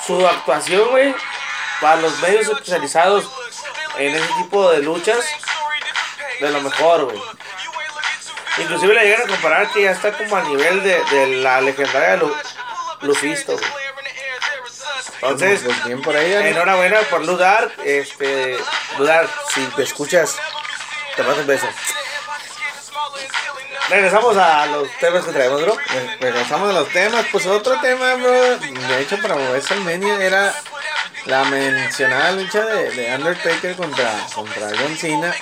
su actuación, güey, para los medios especializados en ese tipo de luchas, de lo mejor, güey. Inclusive le llegan a comparar que ya está como a nivel de, de la legendaria Lu Lufisto, güey. Entonces, pues bien por ella, enhorabuena por Ludar. Este, Ludar, si te escuchas, te mando un beso. Regresamos a los temas que traemos, bro. Regresamos a los temas. Pues otro tema, bro. De hecho, para WrestleMania era la mencionada lucha de, de Undertaker contra, contra John Cena.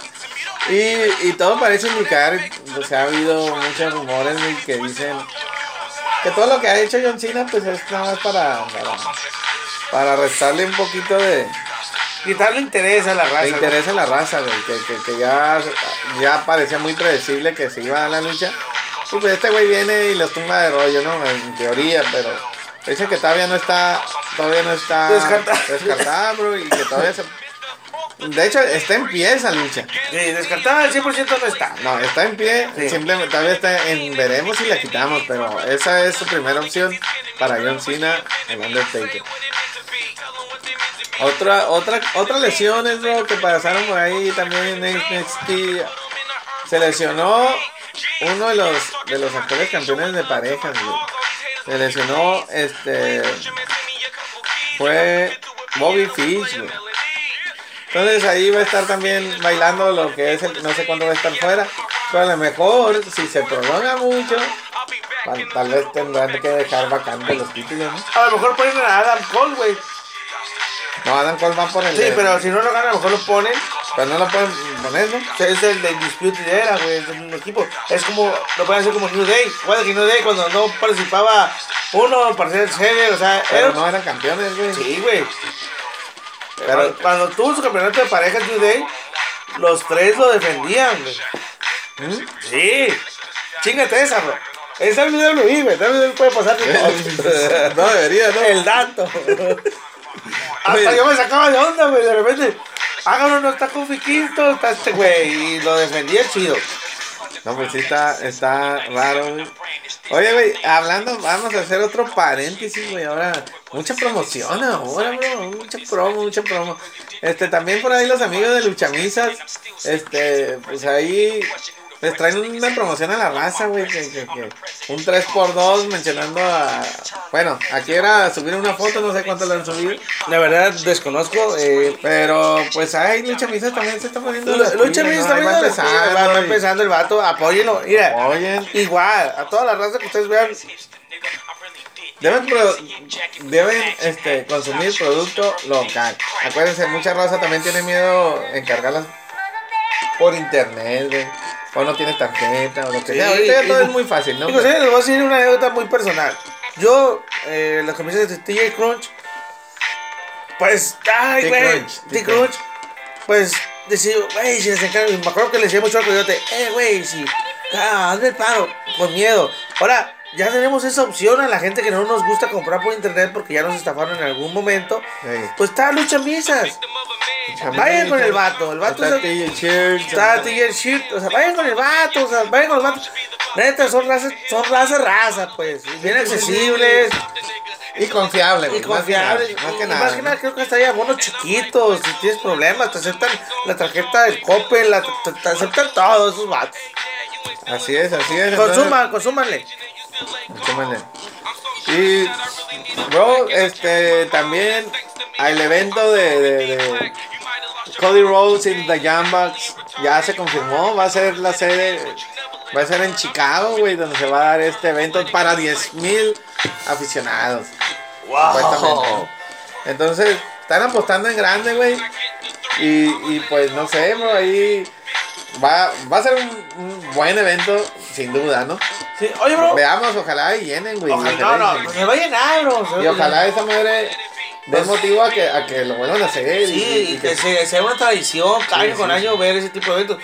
Y, y, todo parece indicar, o sea, ha habido muchos rumores que dicen que todo lo que ha hecho John Cena pues es nada más para, para, para restarle un poquito de, quitarle interés a la raza. Le interesa a la raza, güey. Que, que, que, ya, ya parecía muy predecible que se iba a la lucha. Y pues este güey viene y los tumba de rollo, ¿no? En teoría, pero dice que todavía no está, todavía no está descartada, bro, y que todavía se... De hecho, está en pie esa lucha. Sí, descartada al 100% no está. No, está en pie, simplemente todavía está en veremos si la quitamos, pero esa es su primera opción para John Cena, el Undertaker. Otra, otra, otra lesiones, bro, que pasaron por ahí también en NXT. Se lesionó uno de los, de los actuales campeones de parejas, Se lesionó, este, fue Bobby Fish, Entonces ahí va a estar también bailando lo que es el, no sé cuándo va a estar fuera. Pero a lo mejor, si se prolonga mucho, tal vez tendrán que dejar vacante los títulos, A lo mejor ponen a Adam Cole, güey. No, Adam Cole va por el. Sí, pero si no lo gana, a lo mejor lo ponen. Pero no lo pueden poner, ¿no? Es el del Dispute Era, güey, es un equipo. Es como, lo pueden hacer como New Day. Igual que New Day cuando no participaba uno para ser el sede, o sea. Pero no eran campeones, güey. Sí, güey. Pero cuando, tuvo su campeonato de parejas New los tres lo defendían, güey. ¿Mm? Sí. Chingate esa, bro. Esa es el WWE, güey. Puede pasar *laughs* No debería, ¿no? El dato. *laughs* Hasta yo me sacaba de onda, güey. De repente, hágalo, no está con Quinto, está este güey. Y lo defendía chido. No, pues sí está, está raro, güey. Oye, güey, hablando, vamos a hacer otro paréntesis, güey. Ahora, mucha promoción ahora, bro. Mucha promo, mucha promo. Este, también por ahí los amigos de Luchamisas, este, pues ahí les traen una promoción a la raza, güey. Que, que, que un 3x2 mencionando a. Bueno, aquí era subir una foto, no sé cuánto lo han subido. La verdad, desconozco. Eh, pero pues hay Lucha Misa también se está poniendo. Lucha Misa también va empezando, va, empezando el vato. Apóyenlo. Mira, Apoyen. igual, a toda la raza que ustedes vean. Deben, deben este, consumir producto local. Acuérdense, mucha raza también tiene miedo encargarlas por internet, güey o no tienes tarjeta, o lo que sea. Ahorita ya todo es muy fácil, ¿no? Digo, les voy a decir una anécdota muy personal. Yo, eh, las camisas de TJ Crunch, pues, ay, güey, TJ Crunch. pues, decir, güey, si les encarga, me acuerdo que le decía mucho al coyote, eh, güey, si, ah, hazme el paro, con miedo. Ahora, ya tenemos esa opción a la gente que no nos gusta comprar por internet porque ya nos estafaron en algún momento. Pues está Lucha Misas. Vayan con el vato, el vato Está es el- Shirt, Está Shirt, o sea, vayan con el vato, o sea, vayan con el vato. Neta, son razas, son raza, raza, pues, bien accesibles Y confiable, y güey, más que nada, Más que nada. más que nada, creo que hasta ahí abonos chiquitos, si tienes problemas, te aceptan la tarjeta del Coppel, la, te, te aceptan todos esos vatos. Así es, así es. Consuman, consúmanle. Y, bro, este, también al evento de, de, de Cody Rhodes in the Jambas ya se confirmó, va a ser la sede, va a ser en Chicago, güey, donde se va a dar este evento para 10.000 aficionados. supuestamente. Entonces, están apostando en grande, güey. Y, y pues no sé, bro, ahí va, va a ser un, un buen evento, sin duda, ¿no? Sí, oye, bro. Veamos, ojalá y llenen, güey. Ojalá, ojalá no, y no, llenen. se va a llenar, bro. Y ojalá esa madre dé Pues- motivo a que, a que lo vuelvan a hacer. Sí, y que se- sea una tradición, año con sí, año, ver ese tipo de eventos.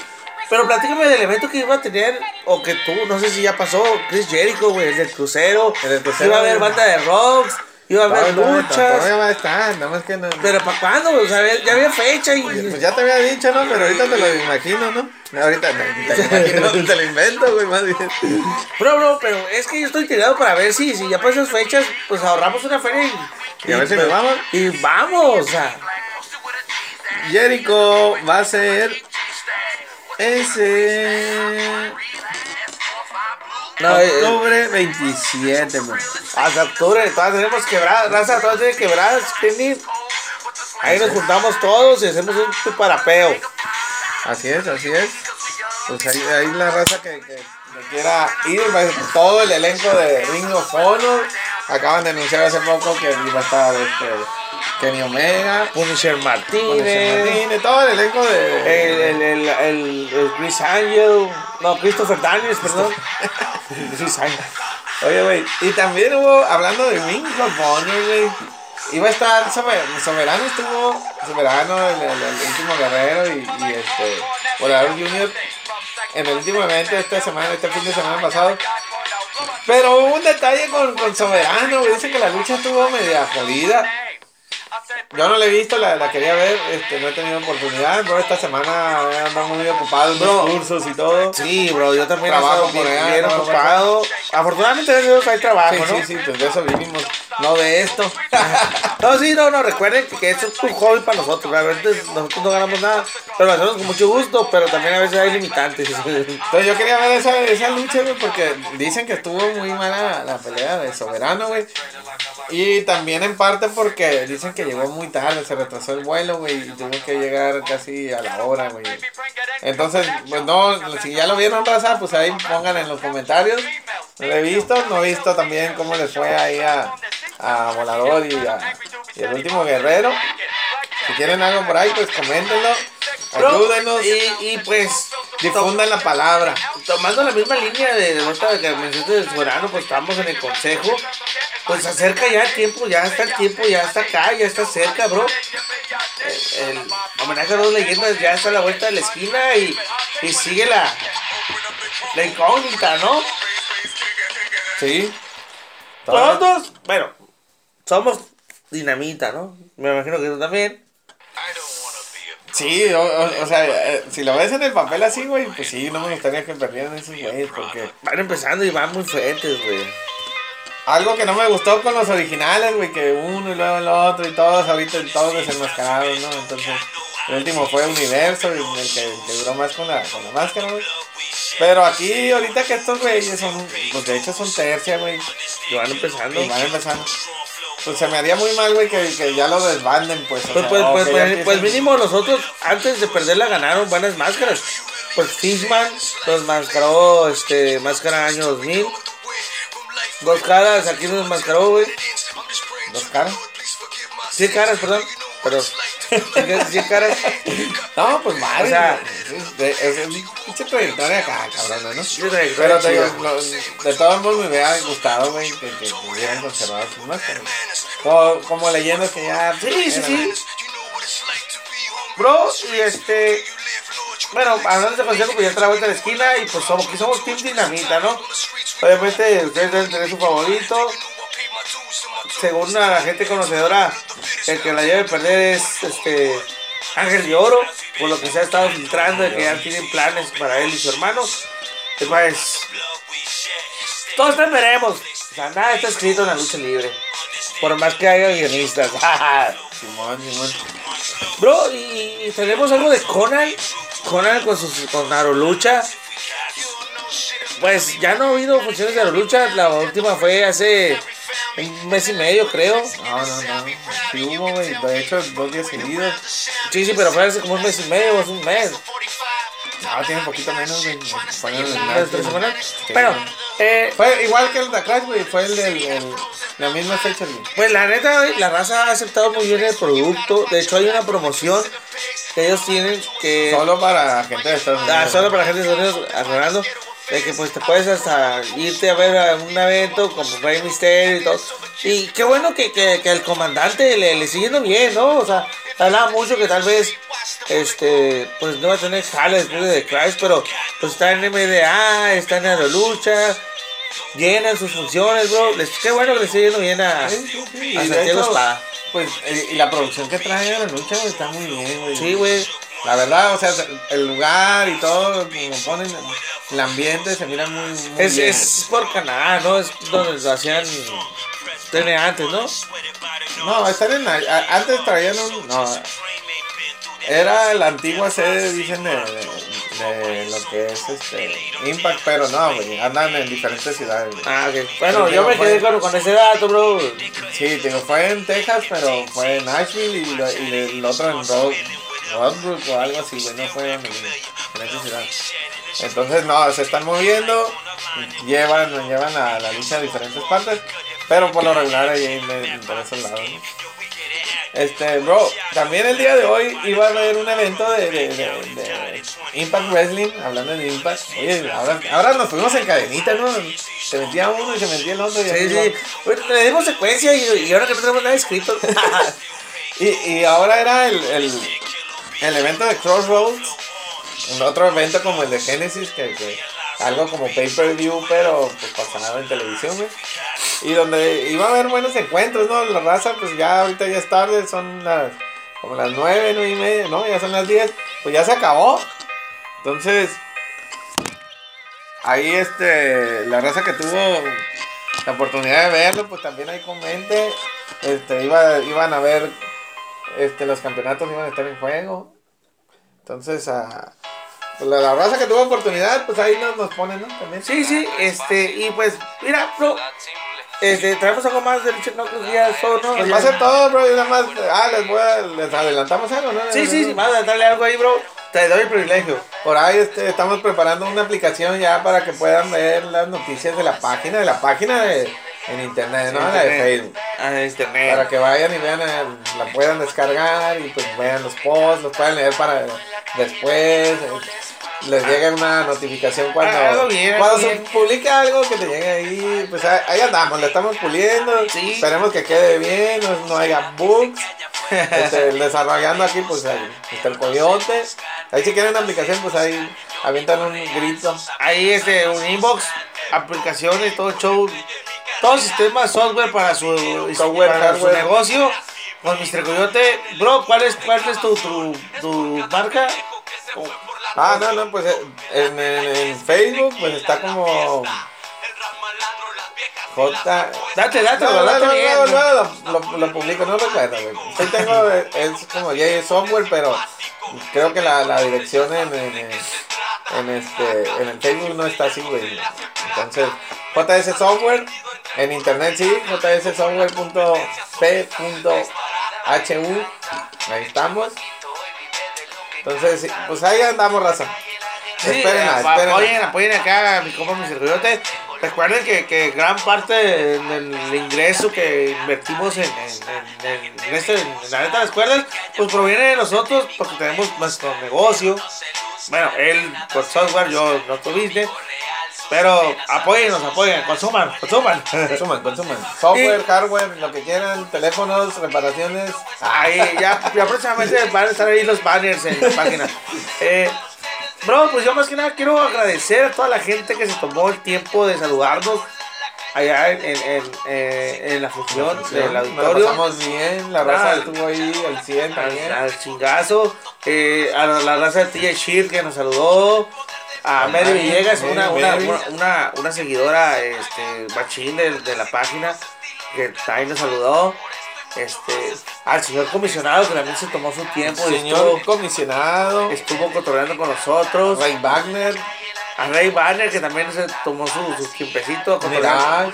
Pero platícame del evento que iba a tener, o que tú, no sé si ya pasó, Chris Jericho, güey, el del crucero. El del crucero, Iba a haber banda de rocks, iba a haber luchas. Todavía nada más que no. Pero ¿para cuándo? O sea, ya había fecha y... Pues ya te había dicho, ¿no? Pero ahorita te lo imagino, ¿no? Ahorita imagino, te lo invento, güey, más bien. Bro, bro, pero es que yo estoy tirado para ver si, si ya para esas fechas, pues ahorramos una feria y... Y a ver si nos vamos. Y vamos, o sea... Jericho va a ser ese No, eh, octubre 27, man. Hasta octubre, todas tenemos quebradas, raza, todas tienen quebradas, Kenny. Ahí nos juntamos todos y hacemos un parapeo. Así es, así es. Pues ahí, ahí la raza que, que- que quiera ir, todo el elenco de Ring of Honor. Acaban de anunciar hace poco que iba a estar este, Kenny Omega, Punisher Martínez, Martínez, todo el elenco de. el, el, el, el, el Chris Angel, no, Christopher Daniels, perdón. *laughs* Chris Angel. Oye, güey, y también hubo, hablando de Ring of Honor, güey, iba a estar Sober- Soberano, estuvo Soberano, el, el- el último guerrero y, y este, Volador Junior en el último evento esta semana, este fin de semana pasado. Pero hubo un detalle con, con Soberano, güey, dice que la lucha estuvo media jodida. Yo no la he visto, la, la quería ver, este, no he tenido oportunidad, pero esta semana he andado muy ocupado en Bro. los cursos y todo. Sí, bro, yo también Trabajo por allá, bien por ocupado. Afortunadamente, gracias a Dios, hay trabajo, Sí, ¿no? sí, sí, pues de eso vivimos, no de esto. *laughs* No, sí, no, no, recuerden que, esto es un hobby para nosotros. Realmente nosotros no ganamos nada, pero lo hacemos con mucho gusto, pero también a veces hay limitantes. *laughs* Entonces yo quería ver esa, esa lucha, güey, porque dicen que estuvo muy mala la pelea de Soberano, güey. Y también en parte porque dicen que llegó muy tarde, se retrasó el vuelo, güey, y tuvo que llegar casi a la hora, güey. Entonces, pues no, si ya lo vieron, raza, pues ahí pongan en los comentarios. No lo he visto, no he visto también cómo les fue ahí a, a Volador y, a, y el último guerrero. Si quieren algo por ahí, pues coméntenlo, ayúdenos, Y, y pues, difundan la palabra. tomando la misma línea de de esta que mencionaste del soberano, pues estamos en el consejo. Pues se acerca ya el tiempo, ya está el tiempo, ya está acá, ya está cerca, bro. El, el homenaje a dos leyendas ya está a la vuelta de la esquina y, y sigue la, la incógnita, ¿no? Sí. Todos, bueno, somos dinamita, ¿no? Me imagino que tú también. Sí, o, o- o sea, eh, si lo ves en el papel así, güey, pues sí, no me gustaría que perdieran esos güeyes, porque Van empezando y van muy fuertes, güey. Algo que no me gustó con los originales, güey, que uno y luego el otro y todos ahorita todos desenmascarados, ¿no? Entonces, el último fue Universo, y el que, duró más con la, con la máscara, güey. Pero aquí, ahorita que estos güeyes son, pues de hecho son tercia, güey, Y van empezando. van empezando. Pues se me haría muy mal, güey, que, que ya lo desbanden, pues. o Pues, sea, pues, pues, pues, pues mínimo nosotros antes de perderla ganaron buenas máscaras. Pues Fishman nos mascaró este máscara año 2000. Dos caras, aquí nos mascaró, güey. Dos caras. Cien caras, perdón. Pero, *laughs* cien caras. No, pues mal. O sea, es, pinche trayectoria acá, cabrón, ¿no? Sí, Pero te digo, de todos modos me hubiera gustado, güey, que, que hubieran conservado sus máscaras. Como, como leyendas que ya. Sí, sí, sí. Bro, y este. Bueno, hablando de consejo, pues ya está la vuelta de la esquina y pues somos, aquí somos Team Dinamita, ¿no? Obviamente ustedes deben tener su favorito. Según la gente conocedora, el que la lleve a perder es este Ángel de Oro, por lo que se ha estado filtrando de que ya tienen planes para él y su hermano. Y pues, todos también veremos. O sea, nada está escrito en la lucha libre. Por más que haya guionistas. *laughs* Simón, Simón. Bro, y, y tenemos algo de Conan. Conan con, sus, con Lucha. Pues ya no ha habido funciones de Lucha. La última fue hace un mes y medio, creo. No, no, no. Sí hubo, güey. De hecho, dos días seguidos. Sí, sí, pero fue hace como un mes y medio, es un mes. No, tiene un poquito menos, güey. El ¿Las tres semanas? Pero, eh, Fue igual que el de Crash, güey. Fue el del. el- la misma fecha, güey. Pues la neta, güey, la raza ha aceptado muy bien el producto. De hecho, hay una promoción que ellos tienen que. Solo para gente de Estados Unidos. Ah, solo para la gente de Estados Unidos. De que pues te puedes hasta irte a ver a un evento como Rey Mysterio y todo. Y qué bueno que, que, que el comandante le, le sigue yendo bien, ¿no? O sea, hablaba mucho que tal vez este pues no va a tener jale después de The Crash, pero pues está en MDA, está en Aerolucha, llenan sus funciones, bro. Les, qué bueno que le sigue yendo bien a, Sí, sí, sí. a Santiago Espada. Pues, eh, y la producción que trae de la lucha, güey, está muy bien, güey. Sí, güey. La verdad, o sea, el lugar y todo, como ponen el ambiente, se mira muy, muy Es, bien. es por Canadá, ¿no? Es donde lo hacían TN antes, ¿no? No, están en. Antes traían un. No. Era la antigua sede, dicen, de, de, de lo que es este. Impact, pero no, güey. Andan en diferentes ciudades. güey. Ah, ok. Bueno, Sí, yo me quedé con, con ese dato, bro. Sí, digo, fue en Texas, pero fue en Nashville y, lo- y el otro en Road, Roadbrook o algo así, güey. No fue. Entonces, no, se están moviendo, llevan, llevan a la lucha a diferentes partes, pero por lo regular ahí por esos lados, ¿no? Este, bro, también el día de hoy iba a haber un evento de, de, de- de Impact Wrestling, hablando de Impact. Oye, ahora, ahora nos fuimos en cadenita, ¿no? Se metía uno y se metía el otro. Y Sí, sí. le dimos secuencia y, y ahora que no tenemos nada escrito. *laughs* Y, y ahora era el, el, el evento de Crossroads, un otro evento como el de Genesis, que, que algo como pay-per-view, pero pues pasado en televisión. Y donde iba a haber buenos encuentros, ¿no? La raza, pues ya ahorita ya es tarde, son las como las nueve, nueve y media, ¿no? Ya son las 10, pues ya se acabó. Entonces, ahí este, la raza que tuvo la oportunidad de verlo, pues también ahí comente. Este, iba, iban a ver, este, los campeonatos iban a estar en juego. Entonces, a pues, la, la raza que tuvo oportunidad, pues ahí nos, nos ponen, ¿no? También. sí, sí, este, y pues, mira, bro. Este, traemos algo más de lucha no creo que ya es todo, ¿no? Pues va a ser todo, bro. Y nada más, ah, les voy a, les adelantamos algo, ¿no? Sí, sí, sí, vas a darle algo ahí, bro. Te doy el privilegio. Por ahí este, estamos preparando una aplicación ya para que puedan ver las noticias de la página, de la página de, en internet, ¿no? La de. Facebook. Ah, internet. Para que vayan y vean, eh, la puedan descargar y pues vean los posts, los puedan leer para después. eh, Les llegue una notificación cuando, Ah, bien, cuando se publique algo que te llegue ahí. Pues ahí, ahí andamos, le estamos puliendo. Sí. Esperemos que quede bien, no, no haya bugs. Este, desarrollando aquí, pues ahí está el coyote. Ahí si quieren una aplicación, pues ahí avientan un grito. Ahí, este, un inbox, aplicaciones, todo show, todo sistema de software para su, Software, para su negocio. Con Mr. Coyote, bro, ¿cuál es, cuál es tu, tu, tu marca? Ah, no, no, pues eh, en, en- en Facebook, pues está como J. Date, date, No, no, date no, bien. no, no, lo, lo, publico, no recuerdo, güey. Sí tengo, eh, es como J Software, pero creo que la, la dirección en, en, en, este, en el Facebook no está así, güey. Entonces, JS Software, en internet sí, jssoftware.p.hu, ahí estamos. Entonces, pues ahí andamos, raza. Sí, esperen, eh, esperen. apoyen, apoyen acá a mi compa Mr. Coyote. Recuerden que, que gran parte del ingreso que invertimos en, en, en, en este, en la neta de las cuerdas, pues proviene de nosotros porque tenemos nuestro negocio. Bueno, él por software, yo nuestro business. Pero apóyennos, apoyen, consuman, consuman. Consuman, consuman. Software, hardware, lo que quieran, teléfonos, reparaciones. Ahí, ya, ya próximamente van a estar ahí los banners en la página. Eh, bro, pues yo más que nada quiero agradecer a toda la gente que se tomó el tiempo de saludarnos allá en, en, en, eh, en la función del auditorio. pasamos bien, la raza Ah, estuvo ahí al 100 también. al, al chingazo, eh, a la, la raza de TJ Sheer que nos saludó, a Mary Villegas, Mary, una, una, Mary. una, una, una seguidora este, machín de, de la página que también nos saludó. Este, al señor comisionado que también se tomó su tiempo y Señor estuvo, comisionado, estuvo cotorreando con nosotros. Ray Wagner, A Ray Banner que también se tomó su, su tiempecito. Mirage,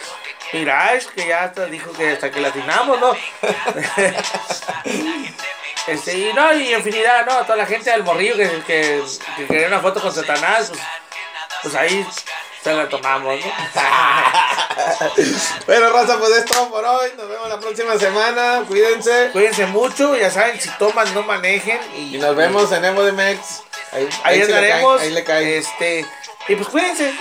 Mirage, que ya hasta dijo que hasta que latinamos, ¿no? *laughs* este, y no, y infinidad, ¿no? Toda la gente del morrillo que, que, que quería una foto con Satanás, pues, pues ahí se la tomamos, ¿no? *laughs* Bueno, raza, pues es todo por hoy. Nos vemos la próxima semana. Cuídense. Cuídense mucho, ya saben, si toman, no manejen. Y, Y nos vemos en Evo Ahí, Ahí sí le cae, Ahí le cae. Este, y pues cuídense.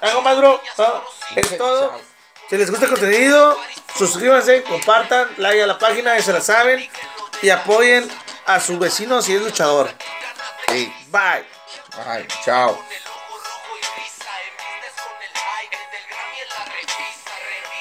Algo más, bro. ¿no? Es todo. Chao. Si les gusta el contenido, suscríbanse, compartan, like a la página, ya se la saben. Y apoyen a su vecino si es luchador. Sí. Bye. Bye. Chao.